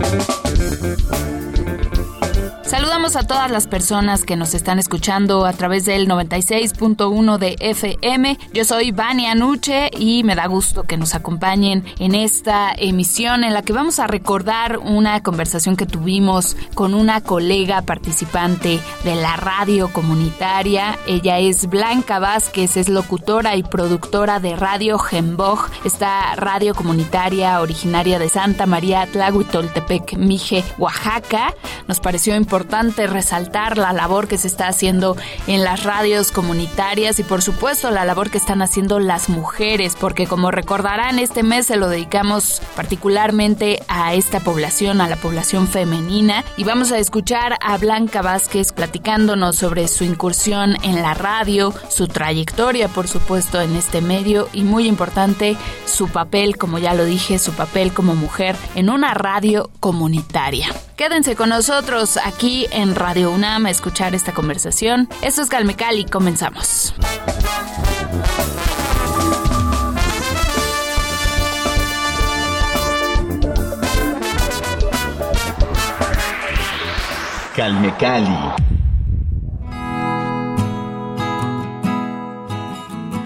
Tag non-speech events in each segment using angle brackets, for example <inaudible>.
Thank you. Saludamos a todas las personas que nos están escuchando a través del 96.1 de FM. Yo soy Vania Nuche y me da gusto que nos acompañen en esta emisión en la que vamos a recordar una conversación que tuvimos con una colega participante de la radio comunitaria. Ella es Blanca Vázquez, es locutora y productora de Radio Gemboj, esta radio comunitaria originaria de Santa María Tlahuitoltepec, Mije, Oaxaca. Nos pareció importante resaltar la labor que se está haciendo en las radios comunitarias y por supuesto la labor que están haciendo las mujeres, porque como recordarán, este mes se lo dedicamos particularmente a esta población, a la población femenina, y vamos a escuchar a Blanca Vázquez platicándonos sobre su incursión en la radio, su trayectoria, por supuesto, en este medio y muy importante, su papel, como ya lo dije, su papel como mujer en una radio comunitaria. Quédense con nosotros aquí en Radio UNAM a escuchar esta conversación. Esto es Calmecali, comenzamos. Calmecali.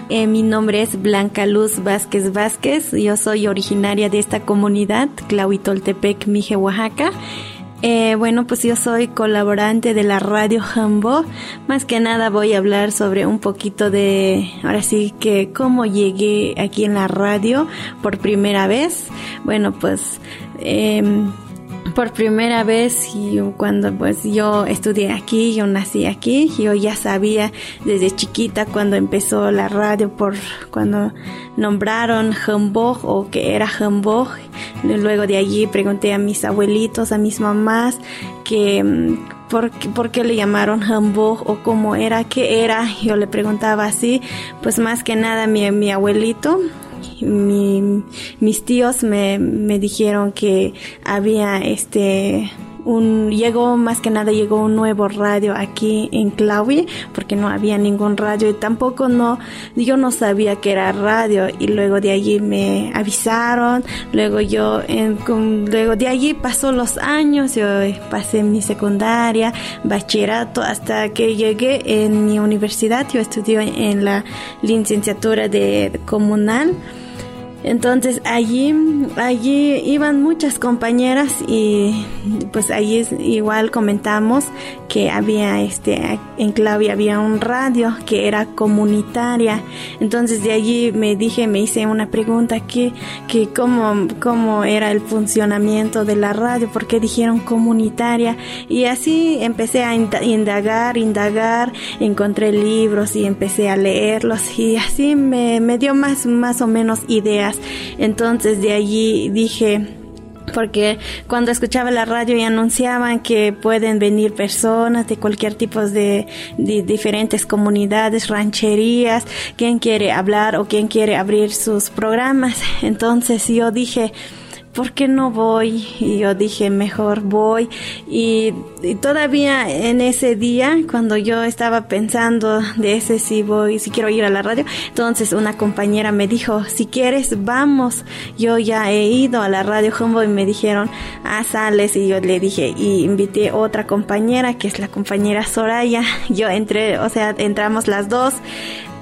Eh, mi nombre es Blanca Luz Vázquez Vázquez. Yo soy originaria de esta comunidad, Clauitoltepec, Mije, Oaxaca. Eh, bueno, pues yo soy colaborante de la radio Jambo. Más que nada voy a hablar sobre un poquito de, ahora sí que cómo llegué aquí en la radio por primera vez. Bueno, pues eh, por primera vez cuando pues yo estudié aquí, yo nací aquí, yo ya sabía desde chiquita cuando empezó la radio por cuando nombraron Hamburg o que era Hamburg. Luego de allí pregunté a mis abuelitos, a mis mamás que mm, por, por qué le llamaron Hamburg o cómo era, qué era. Yo le preguntaba así, pues más que nada mi, mi abuelito mi, mis tíos me, me dijeron que había este un, llegó más que nada llegó un nuevo radio aquí en Claudia porque no había ningún radio y tampoco no yo no sabía que era radio. Y luego de allí me avisaron luego yo en, luego de allí pasó los años yo pasé mi secundaria bachillerato hasta que llegué en mi universidad. Yo estudié en la licenciatura de comunal entonces allí, allí iban muchas compañeras y pues allí igual comentamos que había este, en Claudia había un radio que era comunitaria. Entonces de allí me dije, me hice una pregunta que, que cómo, cómo era el funcionamiento de la radio, porque dijeron comunitaria. Y así empecé a indagar, indagar, encontré libros y empecé a leerlos y así me, me dio más, más o menos ideas entonces de allí dije, porque cuando escuchaba la radio y anunciaban que pueden venir personas de cualquier tipo de, de, diferentes comunidades, rancherías, quien quiere hablar o quien quiere abrir sus programas. Entonces yo dije, ¿por qué no voy? Y yo dije, mejor voy. Y, todavía en ese día, cuando yo estaba pensando de ese si voy, si quiero ir a la radio, entonces una compañera me dijo, si quieres, vamos. Yo ya he ido a la radio Humbo y me dijeron, ah, sales. Y yo le dije, y invité otra compañera, que es la compañera Soraya. Yo entré, o sea, entramos las dos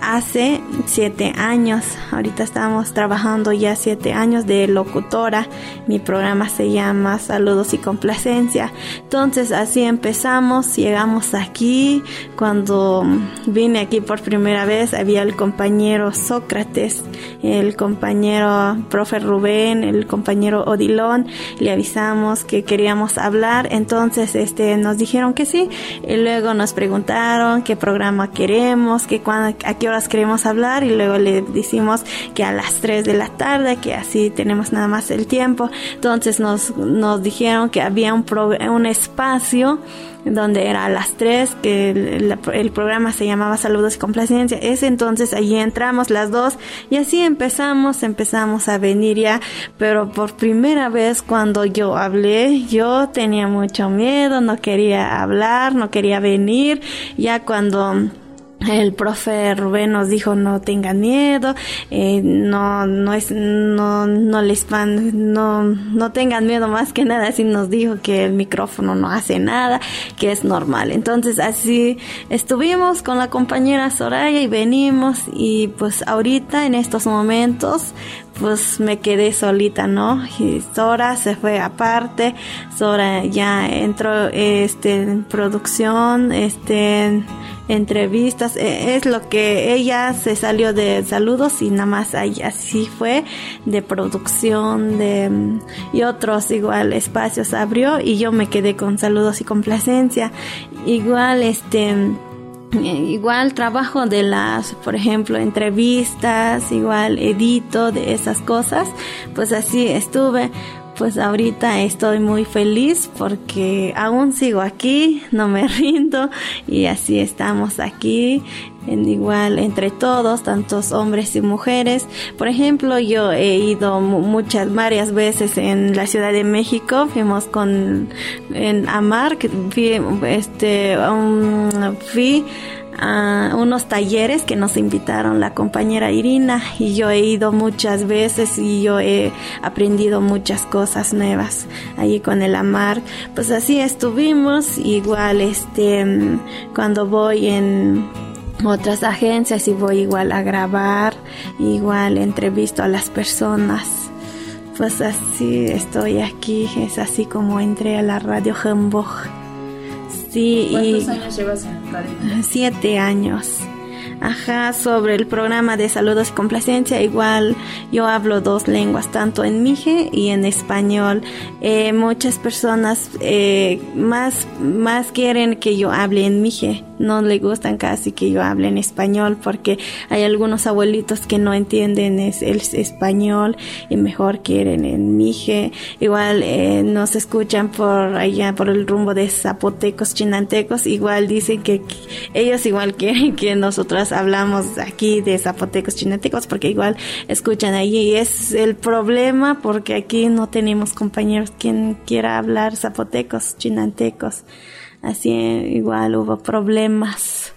hace siete años. Ahorita estamos trabajando ya siete años de locutora. Mi programa se llama Saludos y Complacencia. Entonces así empezamos, llegamos aquí. Cuando vine aquí por primera vez había el compañero Sócrates, el compañero profe Rubén, el compañero Odilón. Le avisamos que queríamos hablar. Entonces este nos dijeron que sí. Y luego nos preguntaron qué programa queremos, que cuando, a qué horas queremos hablar y luego le decimos que a las 3 de la tarde, que así tenemos nada más el tiempo. Entonces nos, nos dijeron que había un, un espacio donde era a las 3, que el, programa se llamaba Saludos y Complacencia. Ese entonces allí entramos las dos y así empezamos, empezamos a venir ya, pero por primera vez cuando yo hablé, yo tenía mucho miedo, no quería hablar, no quería venir, ya cuando el profe Rubén nos dijo no tengan miedo, eh, no, no es, no, no les van, no, no tengan miedo más que nada, así nos dijo que el micrófono no hace nada, que es normal. Entonces así estuvimos con la compañera Soraya y venimos y pues ahorita en estos momentos pues me quedé solita, ¿no? Sora se fue aparte, Sora ya entró este en producción, este entrevistas, e, es lo que ella se salió de saludos y nada más así fue de producción de y otros igual espacios abrió y yo me quedé con saludos y complacencia. Igual este igual trabajo de las, por ejemplo, entrevistas, igual edito de esas cosas, pues así estuve pues ahorita estoy muy feliz porque aún sigo aquí, no me <laughs> rindo y así estamos aquí en igual entre todos, tantos hombres y mujeres. Por ejemplo, yo he ido muchas, varias veces en la Ciudad de México, fuimos con en Amar, que fui, este, um, fui a unos talleres que nos invitaron la compañera Irina y yo he ido muchas veces y yo he aprendido muchas cosas nuevas allí con el Amar. Pues así estuvimos, igual este cuando voy en otras agencias y voy igual a grabar, igual entrevisto a las personas. Pues así estoy aquí, es así como entré a la radio Hamburg. Sí, ¿Cuántos años llevas en radio? Siete años. Ajá, sobre el programa de saludos y complacencia, igual yo hablo dos lenguas, tanto en mije y en español. Eh, muchas personas eh, más, más quieren que yo hable en mije no le gustan casi que yo hable en español porque hay algunos abuelitos que no entienden el español y mejor quieren en mije. Igual eh, nos escuchan por allá, por el rumbo de zapotecos, chinantecos, igual dicen que, ellos igual <laughs> quieren que hablamos aquí de zapotecos, chinantecos porque igual escuchan allí es el problema porque aquí no tenemos compañeros quien quiera hablar zapotecos, chinantecos. Así igual hubo problemas.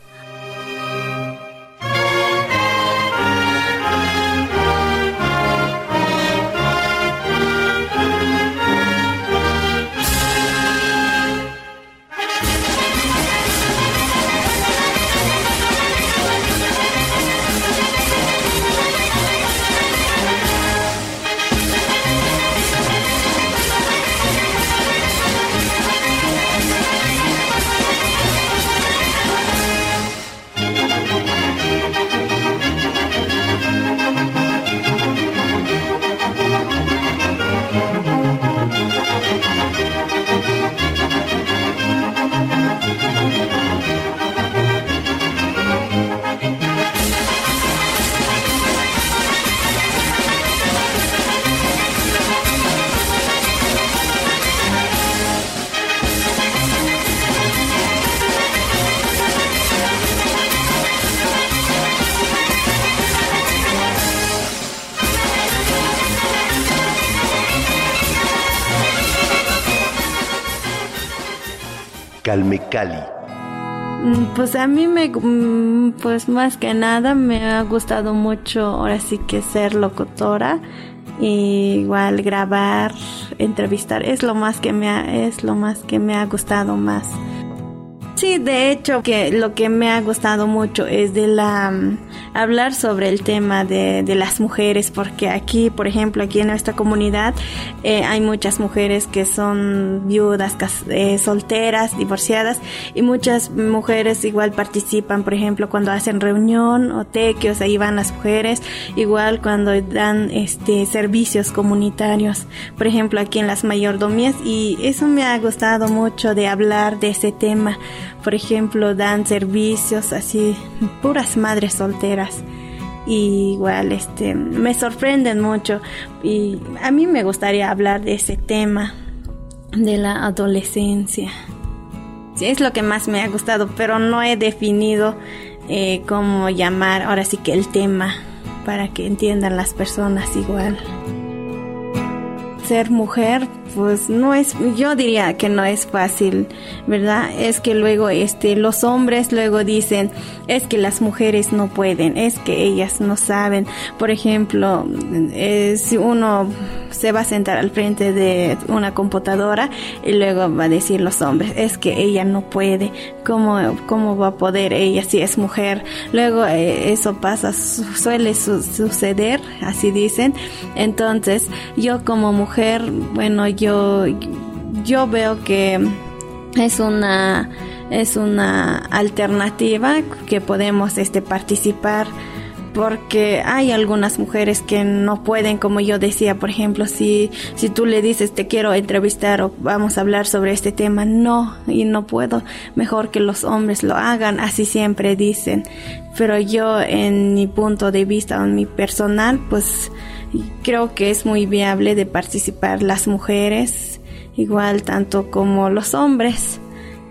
Cali? Mm, pues a mí me, mm, pues más que nada me ha gustado mucho ahora sí que ser locutora, igual grabar, entrevistar, es lo más que me ha, es lo más que me ha gustado más. Sí, de hecho, que lo que me ha gustado mucho es de la mm, hablar sobre el tema de, de las mujeres, porque aquí, por ejemplo, aquí en nuestra comunidad eh, hay muchas mujeres que son viudas, eh, solteras, divorciadas, y muchas mujeres igual participan, por ejemplo, cuando hacen reunión o tequios, ahí van las mujeres, igual cuando dan este servicios comunitarios, por ejemplo, aquí en las mayordomías, y eso me ha gustado mucho de hablar de ese tema. Por ejemplo, dan servicios así, puras madres solteras igual este me sorprenden mucho y a mí me gustaría hablar de ese tema de la adolescencia. Es lo que más me ha gustado, pero no he definido eh, cómo llamar ahora sí que el tema para que entiendan las personas igual. Ser mujer pues no es, yo diría que no es fácil, ¿verdad? Es que luego este, los hombres luego dicen, es que las mujeres no pueden, es que ellas no saben. Por ejemplo, eh, si uno se va a sentar al frente de una computadora y luego va a decir los hombres, es que ella no puede, ¿cómo, cómo va a poder ella si es mujer? Luego eh, eso pasa, suele suceder, así dicen. Entonces, yo como mujer, bueno, yo yo, veo que es una es una alternativa que podemos este participar porque hay algunas mujeres que no pueden, como yo decía, por ejemplo, si, si tú le dices te quiero entrevistar o vamos a hablar sobre este tema, no, y no puedo, mejor que los hombres lo hagan, así siempre dicen. Pero yo en mi punto de vista, en mi personal, pues creo que es muy viable de participar las mujeres, igual tanto como los hombres.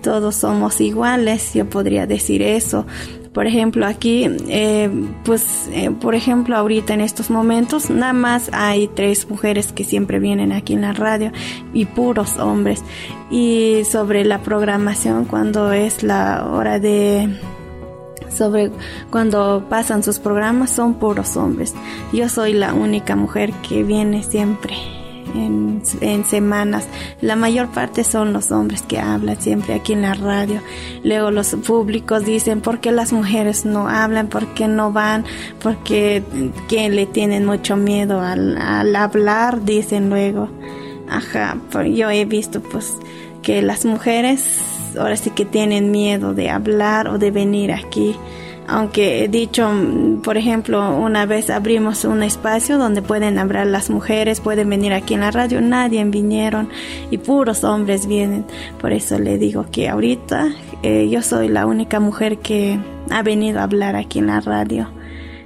Todos somos iguales, yo podría decir eso. Por ejemplo, aquí, eh, pues, eh, por ejemplo, ahorita en estos momentos, nada más hay tres mujeres que siempre vienen aquí en la radio y puros hombres. Y sobre la programación, cuando es la hora de sobre cuando pasan sus programas son puros hombres. Yo soy la única mujer que viene siempre en, semanas. La mayor parte son los hombres que hablan siempre aquí en la radio. Luego los públicos dicen, ¿por qué las mujeres no hablan? ¿Por qué no van? Porque que le tienen mucho miedo al, al hablar, dicen luego. Ajá, yo he visto pues que las mujeres ahora sí que tienen miedo de hablar o de venir aquí. Aunque he dicho, por ejemplo, una vez abrimos un espacio donde pueden hablar las mujeres, pueden venir aquí en la radio, nadie vinieron y puros hombres vienen. Por eso le digo que ahorita eh, yo soy la única mujer que ha venido a hablar aquí en la radio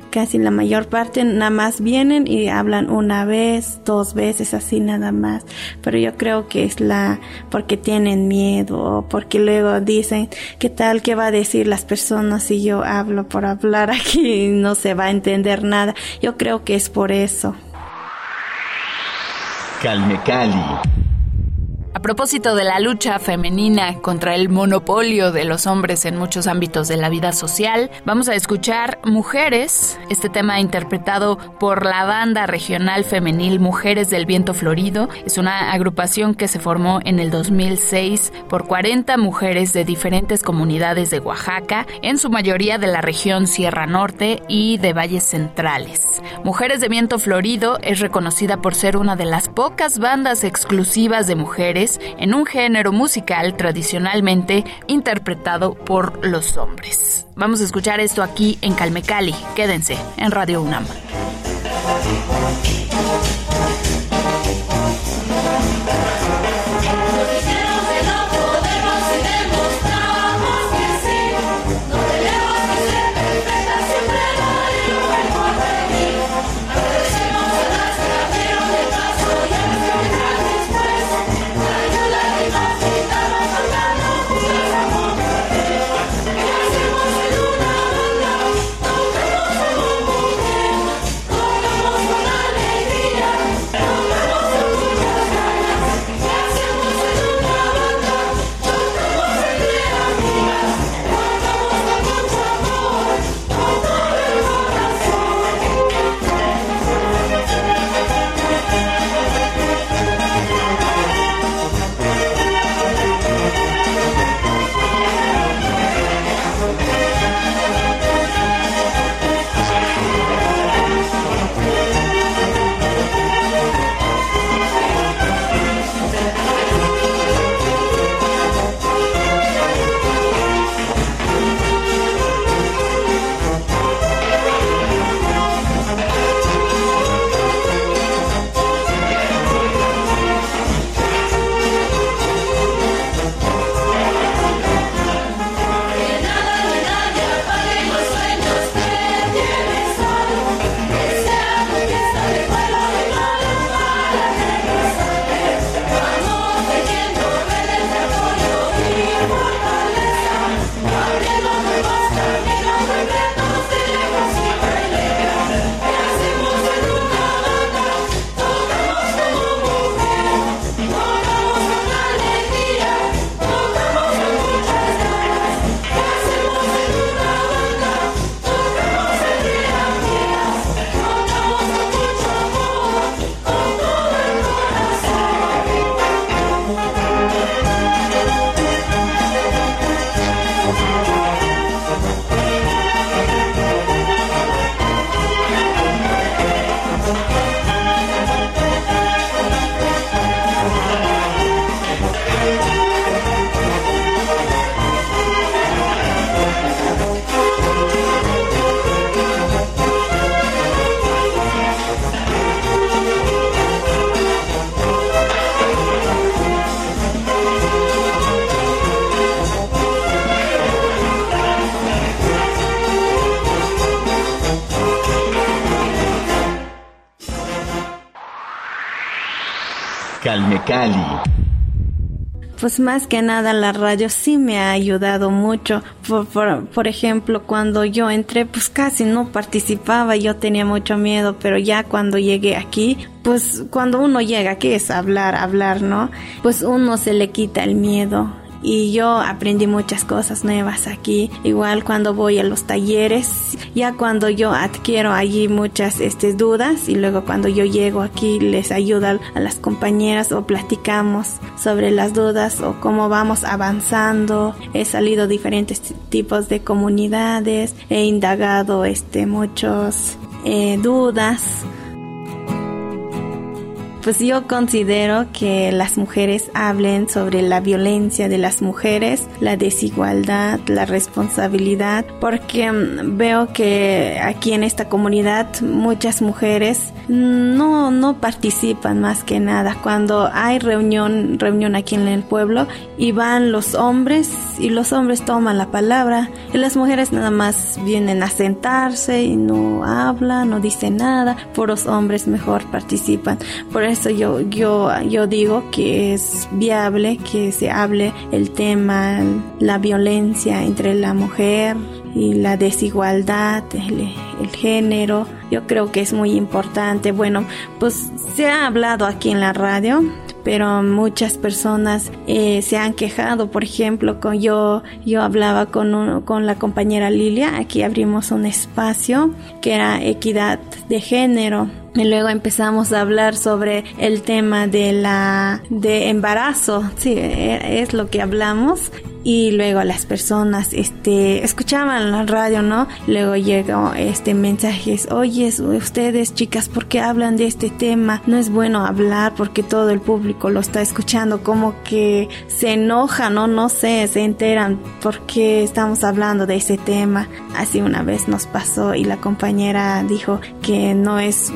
casi la mayor parte nada más vienen y hablan una vez, dos veces, así nada más. Pero yo creo que es la, porque tienen miedo o porque luego dicen, ¿qué tal? ¿Qué va a decir las personas si yo hablo por hablar <laughs> aquí? No se va a entender nada. Yo creo que es por eso. Calme Cali. A propósito de la lucha femenina contra el monopolio de los hombres en muchos ámbitos de la vida social, vamos a escuchar Mujeres, este tema interpretado por la banda regional femenil Mujeres del Viento Florido. Es una agrupación que se formó en el 2006 por 40 mujeres de diferentes comunidades de Oaxaca, en su mayoría de la región Sierra Norte y de valles centrales. Mujeres de Viento Florido es reconocida por ser una de las pocas bandas exclusivas de mujeres en un género musical tradicionalmente interpretado por los hombres. Vamos a escuchar esto aquí en Calmecali. Quédense en Radio UNAM. Pues más que nada la radio sí me ha ayudado mucho. Por, por, ejemplo, cuando yo entré, pues casi no participaba, yo tenía mucho miedo, pero ya cuando llegué aquí, pues cuando uno llega aquí es hablar, hablar, ¿no? Pues uno se le quita el miedo y yo aprendí muchas cosas nuevas aquí. Igual cuando voy a los talleres, ya cuando yo adquiero allí muchas este, dudas y luego cuando yo llego aquí les ayudo a las compañeras o platicamos sobre las dudas o cómo vamos avanzando. He salido diferentes tipos de comunidades, he indagado este, muchos eh, dudas pues yo considero que las mujeres hablen sobre la violencia de las mujeres, la desigualdad, la responsabilidad, porque mm, veo que aquí en esta comunidad muchas mujeres no, no participan más que nada. Cuando hay reunión, reunión aquí en el pueblo y van los hombres y los hombres toman la palabra y las mujeres nada más vienen a sentarse y no hablan, no dicen nada, por los hombres mejor participan. Por yo, yo, yo digo que es viable que se hable el tema, la violencia entre la mujer y la desigualdad, el, género. Yo creo que es muy importante. Bueno, pues se ha hablado aquí en la radio pero muchas personas eh, se han quejado. Por ejemplo, con yo, yo hablaba con, con la compañera Lilia, aquí abrimos un espacio que era equidad de género. Y luego empezamos a hablar sobre el tema de la de embarazo, sí, e, es lo que hablamos y luego las personas este escuchaban la radio no luego llegó este mensajes oye ustedes chicas ¿por qué hablan de este tema no es bueno hablar porque todo el público lo está escuchando como que se enojan no no sé se enteran porque estamos hablando de ese tema así una vez nos pasó y la compañera dijo que no es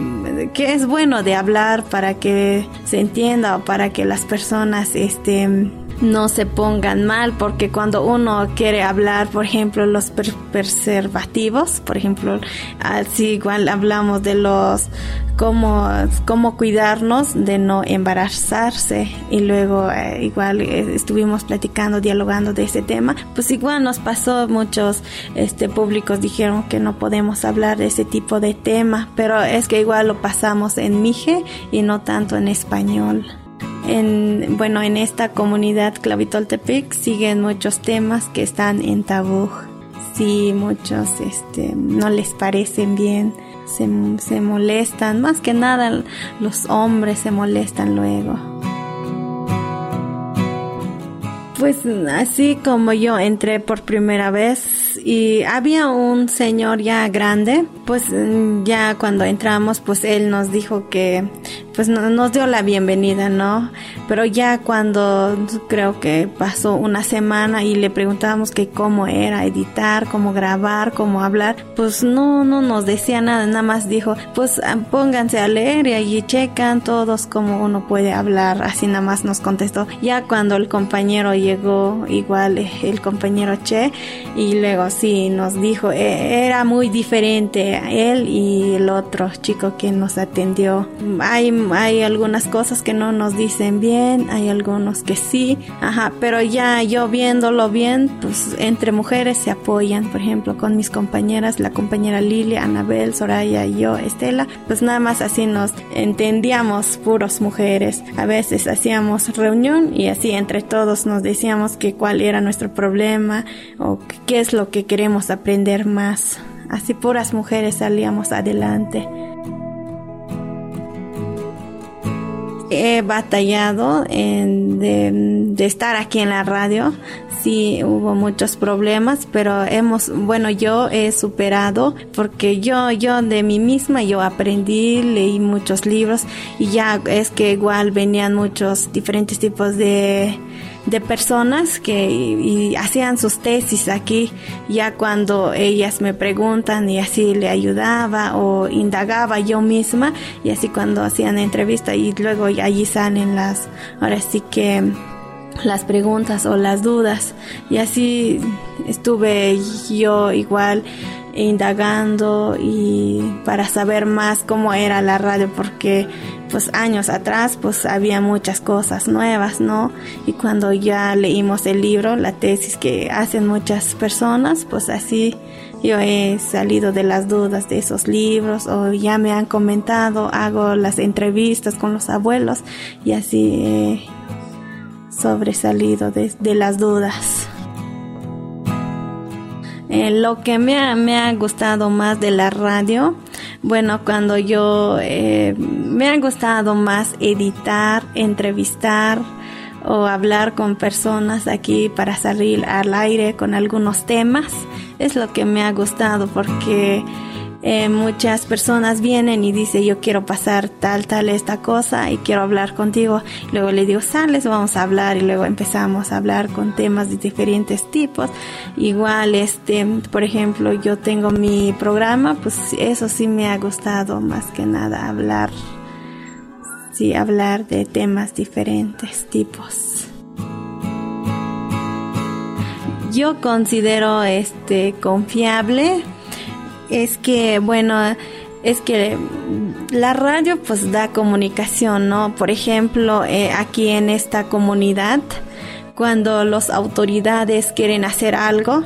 que es bueno de hablar para que se entienda o para que las personas este no se pongan mal porque cuando uno quiere hablar, por ejemplo, los preservativos, por ejemplo, así igual hablamos de los cómo, cómo cuidarnos de no embarazarse y luego eh, igual eh, estuvimos platicando, dialogando de ese tema, pues igual nos pasó muchos este públicos dijeron que no podemos hablar de ese tipo de tema, pero es que igual lo pasamos en mije y no tanto en español en, bueno, en esta comunidad Clavitoltepec siguen muchos temas que están en tabú. Sí, muchos este, no les parecen bien, se, se molestan, más que nada los hombres se molestan luego. Pues así como yo entré por primera vez y había un señor ya grande, pues ya cuando entramos pues él nos dijo que pues nos dio la bienvenida, ¿no? Pero ya cuando creo que pasó una semana y le preguntábamos que cómo era editar, cómo grabar, cómo hablar, pues no, no nos decía nada, nada más dijo, pues ah, pónganse a leer y allí checan todos cómo uno puede hablar, así nada más nos contestó. Ya cuando el compañero llegó, igual eh, el compañero Che, y luego sí nos dijo, e, era muy diferente él y el otro chico que nos atendió. Hay hay algunas cosas que no nos dicen bien, hay algunos que sí, ajá, pero ya yo viéndolo bien, pues entre mujeres se apoyan, por ejemplo, con mis compañeras, la compañera Lilia, Anabel, Soraya y yo, Estela, pues nada más así nos entendíamos puros mujeres. A veces hacíamos reunión y así entre todos nos decíamos que cuál era nuestro problema o qué es lo que queremos aprender más. Así puras mujeres salíamos adelante. He batallado en, de, estar aquí en la radio. Sí, hubo muchos problemas, pero hemos, bueno, yo he superado porque yo, yo de mí misma, yo aprendí, leí muchos libros y ya es que igual venían muchos diferentes tipos de, de personas que hacían sus tesis aquí, ya cuando ellas me preguntan y así le ayudaba o indagaba yo misma y así cuando hacían entrevista y luego allí salen las, ahora sí que las preguntas o las dudas. Y así estuve yo igual indagando y para saber más cómo era la radio, porque pues años atrás pues había muchas cosas nuevas, ¿no? Y cuando ya leímos el libro, la tesis que hacen muchas personas, pues así yo he salido de las dudas de esos libros o ya me han comentado, hago las entrevistas con los abuelos y así he sobresalido de, las dudas. Eh, lo que me ha, me ha, gustado más de la radio, bueno, cuando yo eh, me ha gustado más editar, entrevistar, o hablar con personas aquí para salir al aire con algunos temas. Es lo que me ha gustado porque eh, muchas personas vienen y dicen yo quiero pasar tal, tal, esta cosa y quiero hablar contigo. Luego le digo, sales, vamos a hablar y luego empezamos a hablar con temas de diferentes tipos. Igual, este, por ejemplo, yo tengo mi programa, pues eso sí me ha gustado más que nada hablar sí hablar de temas diferentes tipos. Yo considero este confiable es que bueno es que la radio pues da comunicación, ¿no? Por ejemplo, eh, aquí en esta comunidad, cuando las autoridades quieren hacer algo,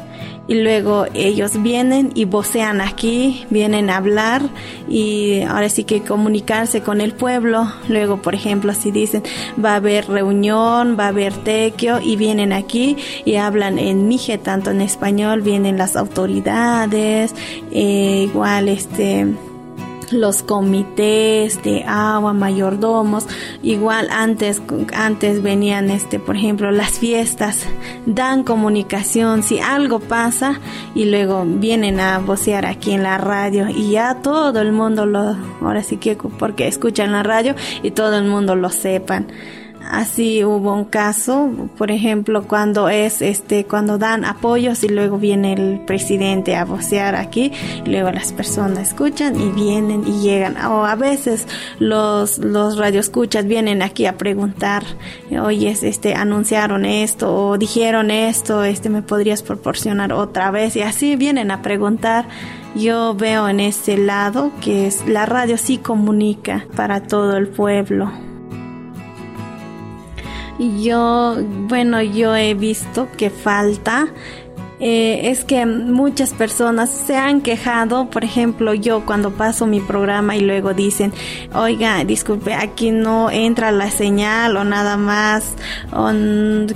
y luego ellos vienen y vocean aquí, vienen a hablar y ahora sí que comunicarse con el pueblo. Luego, por ejemplo, si dicen va a haber reunión, va a haber tequio y vienen aquí y hablan en mije, tanto en español, vienen las autoridades, eh, igual este los comités de agua, mayordomos, igual antes, antes venían este, por ejemplo, las fiestas, dan comunicación, si algo pasa y luego vienen a vocear aquí en la radio y ya todo el mundo lo, ahora sí que porque escuchan la radio y todo el mundo lo sepan. Así hubo un caso, por ejemplo, cuando es este, cuando dan apoyos y luego viene el presidente a vocear aquí, luego las personas escuchan y vienen y llegan. O a veces los, los radioescuchas vienen aquí a preguntar, oye, este, anunciaron esto o dijeron esto, este, me podrías proporcionar otra vez y así vienen a preguntar. Yo veo en ese lado que es, la radio sí comunica para todo el pueblo. Yo, bueno, yo he visto que falta eh, es que muchas personas se han quejado, por ejemplo, yo cuando paso mi programa y luego dicen, oiga, disculpe, aquí no entra la señal o nada más, o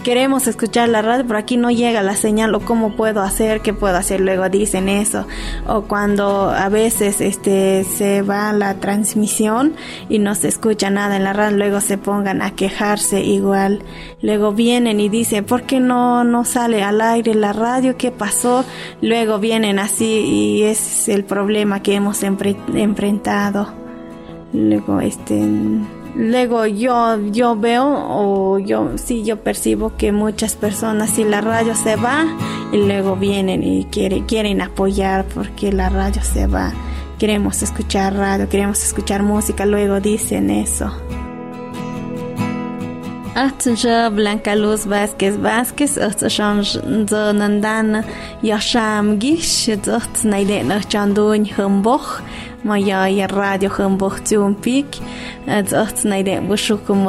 queremos escuchar la radio, pero aquí no llega la señal, o cómo puedo hacer, qué puedo hacer, luego dicen eso, o cuando a veces este se va la transmisión y no se escucha nada en la radio, luego se pongan a quejarse igual, luego vienen y dicen, ¿por qué no, no sale al aire la radio? Qué pasó, luego vienen así y es el problema que hemos enfrentado. Luego este luego yo yo veo o yo sí yo percibo que muchas personas si la radio se va y luego vienen y quieren quieren apoyar porque la radio se va. Queremos escuchar radio, queremos escuchar música, luego dicen eso. Blanca Luz Vázquez Vázquez y Radio Bushukum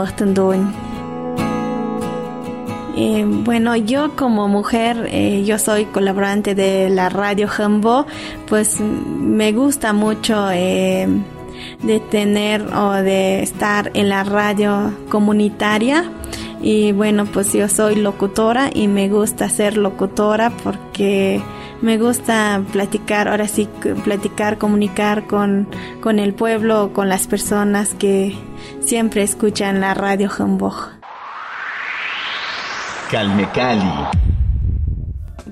eh, bueno, yo como mujer, eh, yo soy colaborante de la radio Humbo, pues me gusta mucho eh, de tener o de estar en la radio comunitaria. Y bueno, pues yo soy locutora y me gusta ser locutora porque me gusta platicar, ahora sí, platicar, comunicar con, con el pueblo, con las personas que siempre escuchan la radio Hamburg. Calme Cali.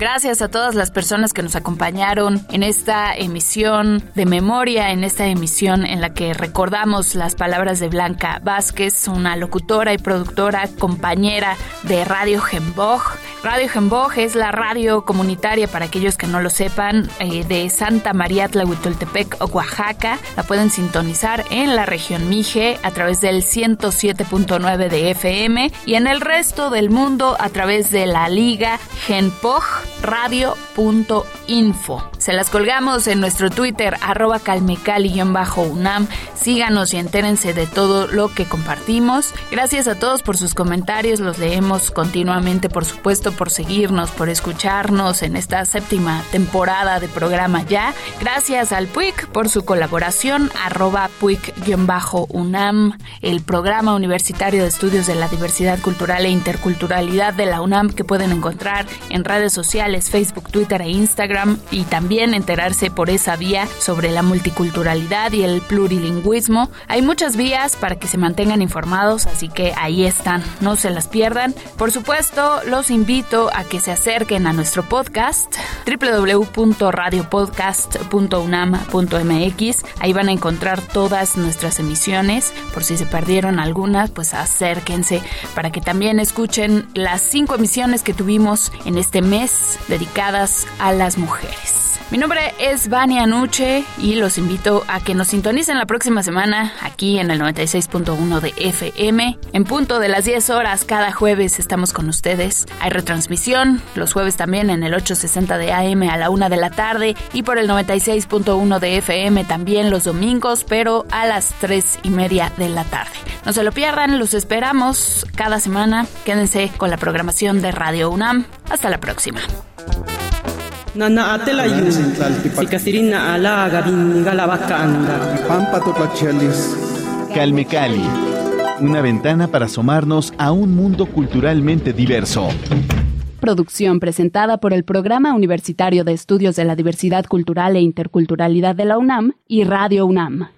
Gracias a todas las personas que nos acompañaron en esta emisión de memoria, en esta emisión en la que recordamos las palabras de Blanca Vázquez, una locutora y productora, compañera de Radio Gemboj. Radio Gemboj es la radio comunitaria, para aquellos que no lo sepan, eh, de Santa María Tlahuitoltepec, Oaxaca. La pueden sintonizar en la región Mije a través del 107.9 de FM y en el resto del mundo a través de la liga Genpoj radio.info. Se las colgamos en nuestro Twitter, arroba calmecali-unam. Síganos y entérense de todo lo que compartimos. Gracias a todos por sus comentarios, los leemos continuamente, por supuesto, por seguirnos, por escucharnos en esta séptima temporada de programa ya. Gracias al PUIC por su colaboración, arroba PUIC-UNAM, el programa universitario de estudios de la diversidad cultural e interculturalidad de la UNAM que pueden encontrar en redes sociales, Facebook, Twitter e Instagram y también enterarse por esa vía sobre la multiculturalidad y el plurilingüismo. Hay muchas vías para que se mantengan informados, así que ahí están, no se las pierdan. Por supuesto, los invito a que se acerquen a nuestro podcast www.radiopodcast.unam.mx. Ahí van a encontrar todas nuestras emisiones. Por si se perdieron algunas, pues acérquense para que también escuchen las cinco emisiones que tuvimos en este mes dedicadas a las mujeres. Mi nombre es Vania Nuche y los invito a que nos sintonicen la próxima semana aquí en el 96.1 de FM. En punto de las 10 horas cada jueves estamos con ustedes. Hay retransmisión los jueves también en el 860 de AM a la 1 de la tarde y por el 96.1 de FM también los domingos, pero a las 3 y media de la tarde. No se lo pierdan, los esperamos cada semana. Quédense con la programación de Radio UNAM. Hasta la próxima. Nana atela yu, sikasirina ala gabiniga la bacanga. Pampa topachelis. Calmecali, una ventana para asomarnos a un mundo culturalmente diverso. Producción presentada por el Programa Universitario de Estudios de la Diversidad Cultural e Interculturalidad de la UNAM y Radio UNAM.